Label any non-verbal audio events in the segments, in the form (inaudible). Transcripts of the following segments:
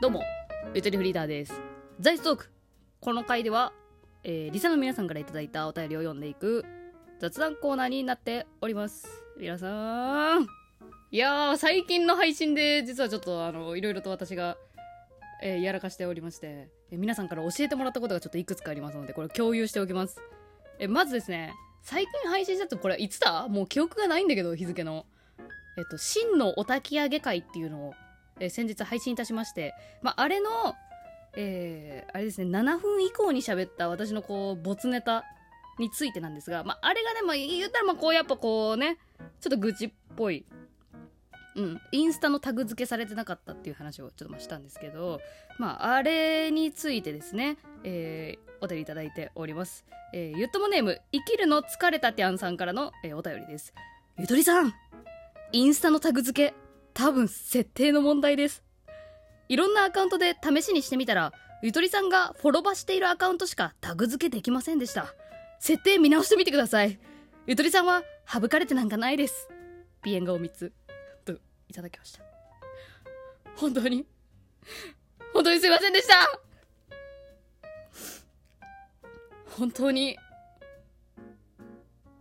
どうも、ゆとりフリーダーです。ザイストーク。この回では、えー、リサの皆さんからいただいたお便りを読んでいく雑談コーナーになっております。皆さん。いやー、最近の配信で実はちょっとあの、いろいろと私が、えーやらかしておりまして、えー皆さんから教えてもらったことがちょっといくつかありますので、これ共有しておきます。えーまずですね、最近配信したとこれいつだもう記憶がないんだけど、日付の。えっと、真のお焚き上げ会っていうのを、えー先日配信いたしまして、まあ、あれの、えーあれですね、7分以降に喋った私のこう、没ネタについてなんですが、まあ、あれがね、まあ、言ったらまあこう、やっぱこうね、ちょっと愚痴っぽい、うん、インスタのタグ付けされてなかったっていう話をちょっとましたんですけど、まあ、あれについてですね、えーお便りいただいております。えーゆっともネーム、生きるの疲れたてゃんさんからの、えーお便りです。ゆとりさん、インスタのタグ付け、多分設定の問題です。いろんなアカウントで試しにしてみたら、ゆとりさんがフォロバしているアカウントしかタグ付けできませんでした。設定見直してみてください。ゆとりさんは省かれてなんかないです。鼻炎顔3つ。と、いただきました。本当に、本当にすいませんでした本当に、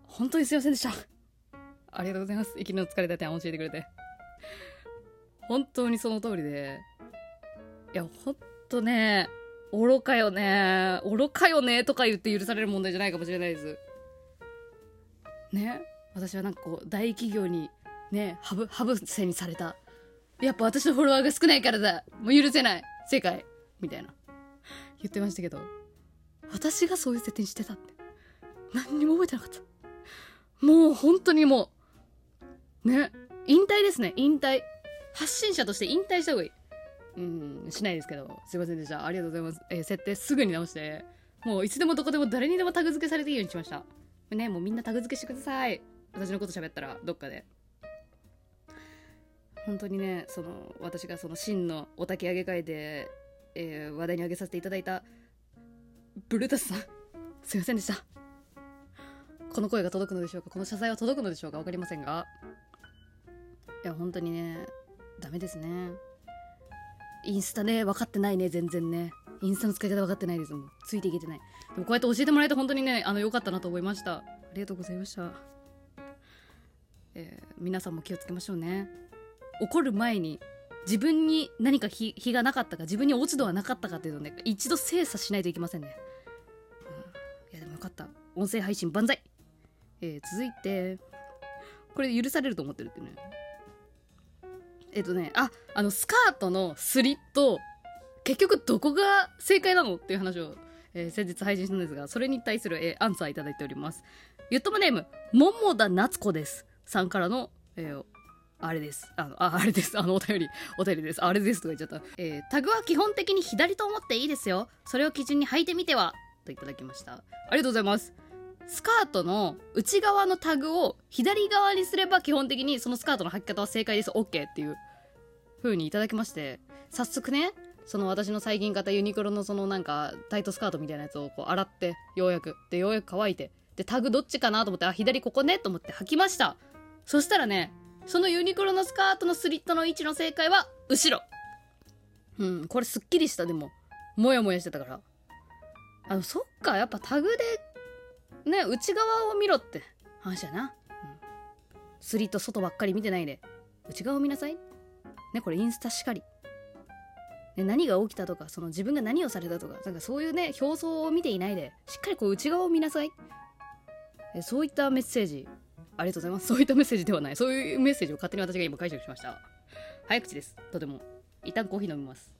本当にすいませんでした。ありがとうございます。息の疲れた点を教えてくれて。(laughs) 本当にその通りで。いや、ほんとね、愚かよね。愚かよねとか言って許される問題じゃないかもしれないです。ね。私はなんかこう、大企業に、ね、ハブ、ハブせにされた。やっぱ私のフォロワーが少ないからだ。もう許せない。世界。みたいな。言ってましたけど、私がそういう設定にしてたって。何にも覚えてなかった。もう本当にもう、ね、引退ですね、引退。発信者として引退した方がいい。うん、しないですけど、すいませんでした。ありがとうございます。えー設定すぐに直して、もういつでもどこでも誰にでもタグ付けされていいようにしました。ね、もうみんなタグ付けしてください。私のこと喋ったら、どっかで。本当にね、その、私がその真のお焚き上げ会で、えー話題に挙げさせていただいた、ブルータスさん、すいませんでした。この声が届くのでしょうかこの謝罪は届くのでしょうかわかりませんが。いや、本当にね、ダメですね。インスタね、分かってないね、全然ね。インスタの使い方分かってないですもん。ついていけてない。でもこうやって教えてもらえて本当にね、あの、良かったなと思いました。ありがとうございました。えー皆さんも気をつけましょうね。怒る前に、自分に何か非非がなかったか、自分に落ち度はなかったかっていうのをね、一度精査しないといけませんね。うん、いや、でもよかった。音声配信万歳えー続いて、これ許されると思ってるってね。えっとね、あ、あの、スカートのスリット、結局どこが正解なのっていう話を、えー先日配信したんですが、それに対する、えーアンサーいただいております。ゆっともネーム、ももだなつこです。さんからの、えーあれです。あの、あ、あれです。あの、お便り、お便りです。あれですとか言っちゃった。えータグは基本的に左と思っていいですよ。それを基準に履いてみては？といただきました。ありがとうございます。スカートの内側のタグを左側にすれば基本的にそのスカートの履き方は正解です。OK っていう風にいただきまして、早速ね、その私の最近買ったユニクロのそのなんかタイトスカートみたいなやつをこう洗って、ようやく。で、ようやく乾いて。で、タグどっちかなと思って、あ、左ここねと思って履きました。そしたらね、そのユニクロのスカートのスリットの位置の正解は後ろ。うん、これすっきりした、でも。もやもやしてたから。あの、そっか、やっぱタグで、ね、内側を見ろって話やな。うん。スリット外ばっかり見てないで、内側を見なさい。ね、これインスタしかり。ね、何が起きたとか、その自分が何をされたとか、なんかそういうね、表層を見ていないで、しっかりこう内側を見なさい。えそういったメッセージ、ありがとうございます。そういったメッセージではない。そういうメッセージを勝手に私が今解釈しました。早口です。とても。一旦コーヒー飲みます。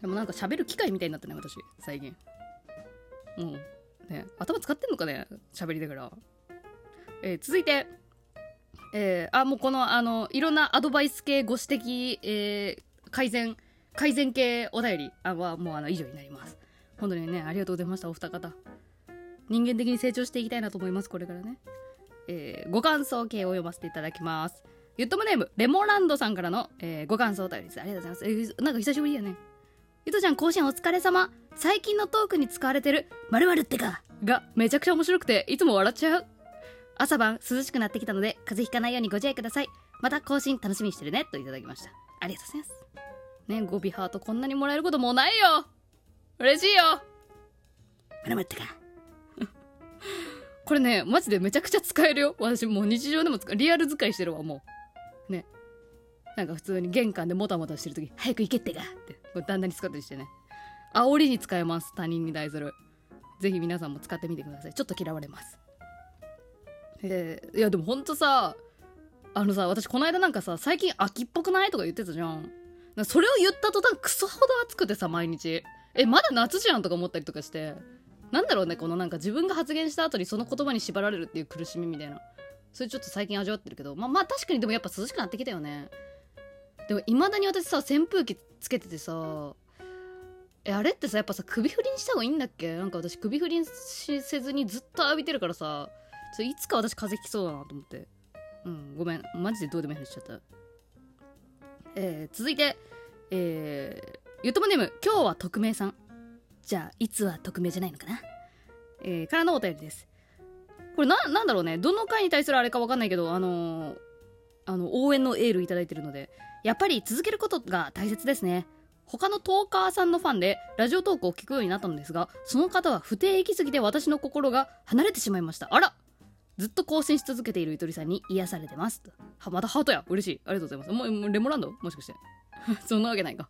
でもなんか喋る機会みたいになったね、私、最近。もう、ね、頭使ってんのかね、喋りながら。えー続いて、えーあ、もうこの、あの、いろんなアドバイス系ご指摘、えー改善、改善系お便りはもうあの以上になります。本当にね、ありがとうございました、お二方。人間的に成長していきたいなと思います、これからね。えーご感想系を読ませていただきます。ゆっともネーム、レモランドさんからの、えーご感想お便りです。ありがとうございます。えーなんか久しぶりやね。ゆとちゃん、甲子園お疲れ様。最近のトークに使われてる、〇〇ってか、がめちゃくちゃ面白くて、いつも笑っちゃう。朝晩涼しくなってきたので、風邪ひかないようにご自愛ください。また更新楽しみにしてるねといただきました。ありがとうございます。ね語尾ハートこんなにもらえることもうないよ。嬉しいよ。まだ待ってか。(laughs) これねマジでめちゃくちゃ使えるよ。私もう日常でも使リアル使いしてるわもう。ね。なんか普通に玄関でもたもたしてる時早く行けってか。ってこれ旦那に使ったりしてね煽りに使えます他人に対する。ぜひ皆さんも使ってみてください。ちょっと嫌われます。えー、いやでもほんとさあのさ私この間なんかさ最近秋っぽくないとか言ってたじゃん。それを言った途端クソほど暑くてさ毎日。えまだ夏じゃんとか思ったりとかして。なんだろうねこのなんか自分が発言した後にその言葉に縛られるっていう苦しみみたいな。それちょっと最近味わってるけど。まあまあ確かにでもやっぱ涼しくなってきたよね。でもいまだに私さ扇風機つけててさえあれってさやっぱさ首振りにした方がいいんだっけ？なんか私首振りしせずにずっと浴びてるからさちょいつか私風邪ひきそうだなと思って。うんごめん。マジでどうでもいい話しちゃった。えー、続いてえー、ゆともネーム今日は匿名さん。じゃあいつは匿名じゃないのかな？えー、からのお便りです。これな、なんだろうね。どの回に対するあれかわかんないけど、あのー、あの、応援のエールいただいてるので、やっぱり続けることが大切ですね。他のトーカーさんのファンでラジオトークを聞くようになったのですが、その方は不定期すぎて私の心が離れてしまいました。あらずっと更新し続けているゆとりさんに癒されてます。は、またハートや。嬉しい。ありがとうございます。もう、レモランド？もしかして。(laughs) そんなわけないか。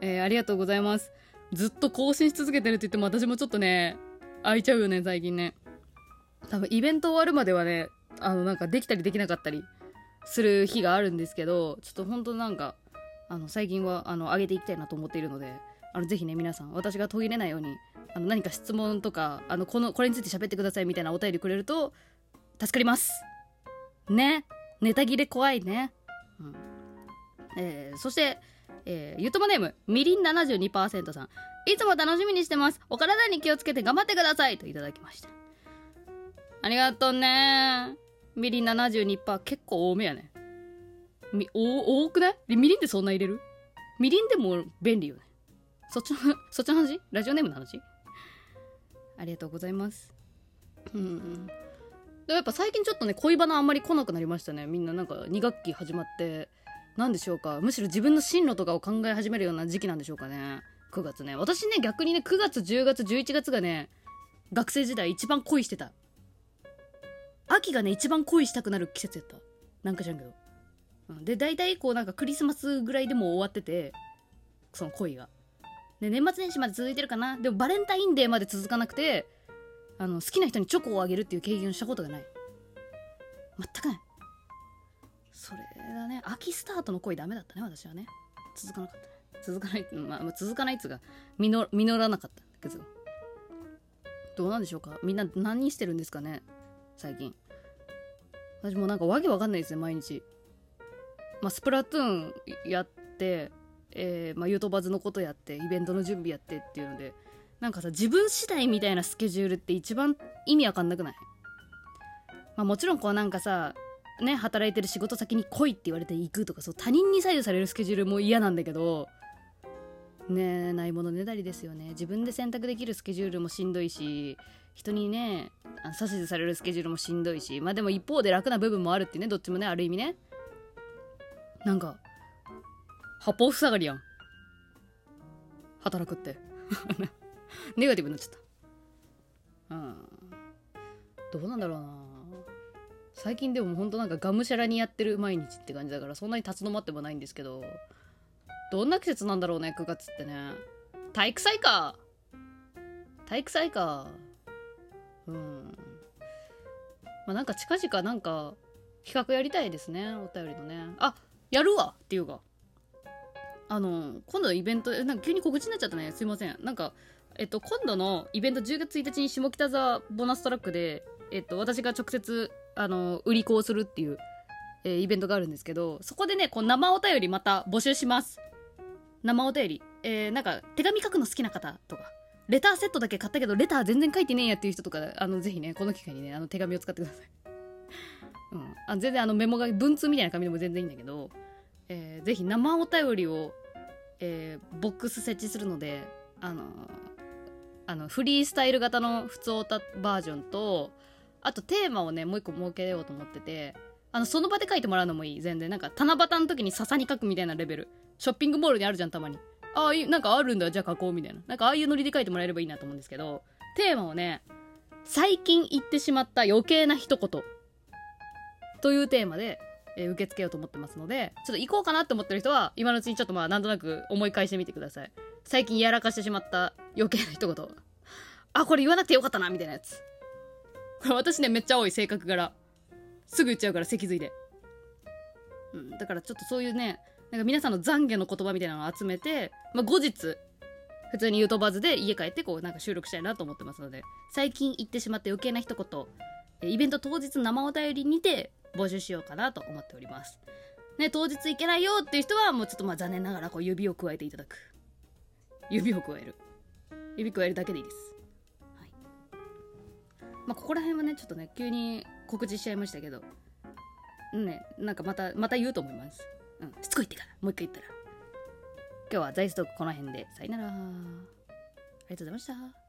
えー、ありがとうございます。ずっと更新し続けてるって言っても私もちょっとね、空いちゃうよね、最近ね。多分イベント終わるまではね、あの、なんかできたりできなかったりする日があるんですけど、ちょっと本当なんか、あの、最近は、あの、上げていきたいなと思っているので、あの、ぜひね、皆さん、私が途切れないように、あの、何か質問とか、あの、この、これについて喋ってくださいみたいなお便りくれると、助かります。ね。ネタ切れ怖いね。うん。えー、そして、えー、ゆともネーム、みりん72%さん。いつも楽しみにしてます。お体に気をつけて頑張ってください。といただきました。ありがとうねみりん72%結構多めやね。み、お、多くない？みりんってそんな入れる？みりんでも便利よね。そっちの、(laughs) そっちの話？ラジオネームの話？ありがとうございます。うん。でやっぱ最近ちょっとね、恋バナあんまり来なくなりましたね。みんななんか2学期始まって、何でしょうか？むしろ自分の進路とかを考え始めるような時期なんでしょうかね。9月ね。私ね、逆にね、9月、10月、11月がね、学生時代一番恋してた。秋がね、一番恋したくなる季節やった。なんかじゃんけど。で、大体こうなんかクリスマスぐらいでも終わってて、その恋が。で、年末年始まで続いてるかな。でもバレンタインデーまで続かなくて、あの、好きな人にチョコをあげるっていう経験をしたことがない。全くない。それだね。秋スタートの恋ダメだったね、私はね。続かなかった。続かない、まあ、続かないっつうか、実実らなかったけど。どうなんでしょうかみんな何してるんですかね最近。私もなんかわけわかんないですね、毎日。まあ、スプラトゥーンやって、えー、まあ、ユートバズのことやって、イベントの準備やってっていうので、なんかさ、自分次第みたいなスケジュールって一番意味わかんなくない？まあもちろんこうなんかさ、ね、働いてる仕事先に来いって言われて行くとか、そう他人に左右されるスケジュールも嫌なんだけど、ねないものねだりですよね。自分で選択できるスケジュールもしんどいし人にね指図されるスケジュールもしんどいしまあでも一方で楽な部分もあるってねどっちもねある意味ね。なんか八方塞がりやん働くって (laughs) ネガティブになっちゃったうんどうなんだろうな最近でもほんとなんかがむしゃらにやってる毎日って感じだからそんなに立ち止まってもないんですけどどんな季節なんだろうね、9月ってね。体育祭か。体育祭か。うん。まあ、なんか近々なんか企画やりたいですね、お便りのね。あ、やるわっていうか。あの、今度のイベント、なんか急に告知になっちゃったね。すいません。なんか、えっと、今度のイベント10月1日に下北沢ボーナストラックで、えっと、私が直接、あの、売り子をするっていう、えー、イベントがあるんですけど、そこでね、こう生お便りまた募集します。生お便り、えー、なんか手紙書くの好きな方とか、レターセットだけ買ったけど、レター全然書いてねえやっていう人とか、あの、ぜひね、この機会にね、あの、手紙を使ってください。うん。あ全然あの、メモが、文通みたいな紙でも全然いいんだけど、えー、ぜひ生お便りを、えー、ボックス設置するので、あのー、あの、フリースタイル型の普通歌バージョンと、あとテーマをね、もう一個設けようと思ってて、あのその場で書いてもらうのもいい。全然なんか七夕の時に笹に書くみたいなレベル。ショッピングモールにあるじゃんたまに。ああいうなんかあるんだじゃあ書こうみたいな。なんかああいうノリで書いてもらえればいいなと思うんですけどテーマをね最近言ってしまった余計な一言というテーマで、えー受け付けようと思ってますのでちょっと行こうかなって思ってる人は今のうちにちょっとまあなんとなく思い返してみてください。最近やらかしてしまった余計な一言。あこれ言わなくてよかったなみたいなやつ。私ねめっちゃ多い性格柄すぐ言っちゃうから脊髄で、うん、だからちょっとそういうねなんか皆さんの懺悔の言葉みたいなのを集めて、まあ、後日普通にユートバズで家帰ってこうなんか収録したいなと思ってますので最近言ってしまった余計な一言。イベント当日生お便りにて募集しようかなと思っております。ね当日行けないよっていう人はもうちょっとまあ残念ながらこう指を加えていただく。指を加える。指加えるだけでいいです。はい。まあここら辺はねちょっとね急に告知しちゃいましたけど。ねなんかまたまた言うと思います。うん。しつこいってから。もう一回言ったら。今日はザイストークこの辺で。さよなら。ありがとうございました。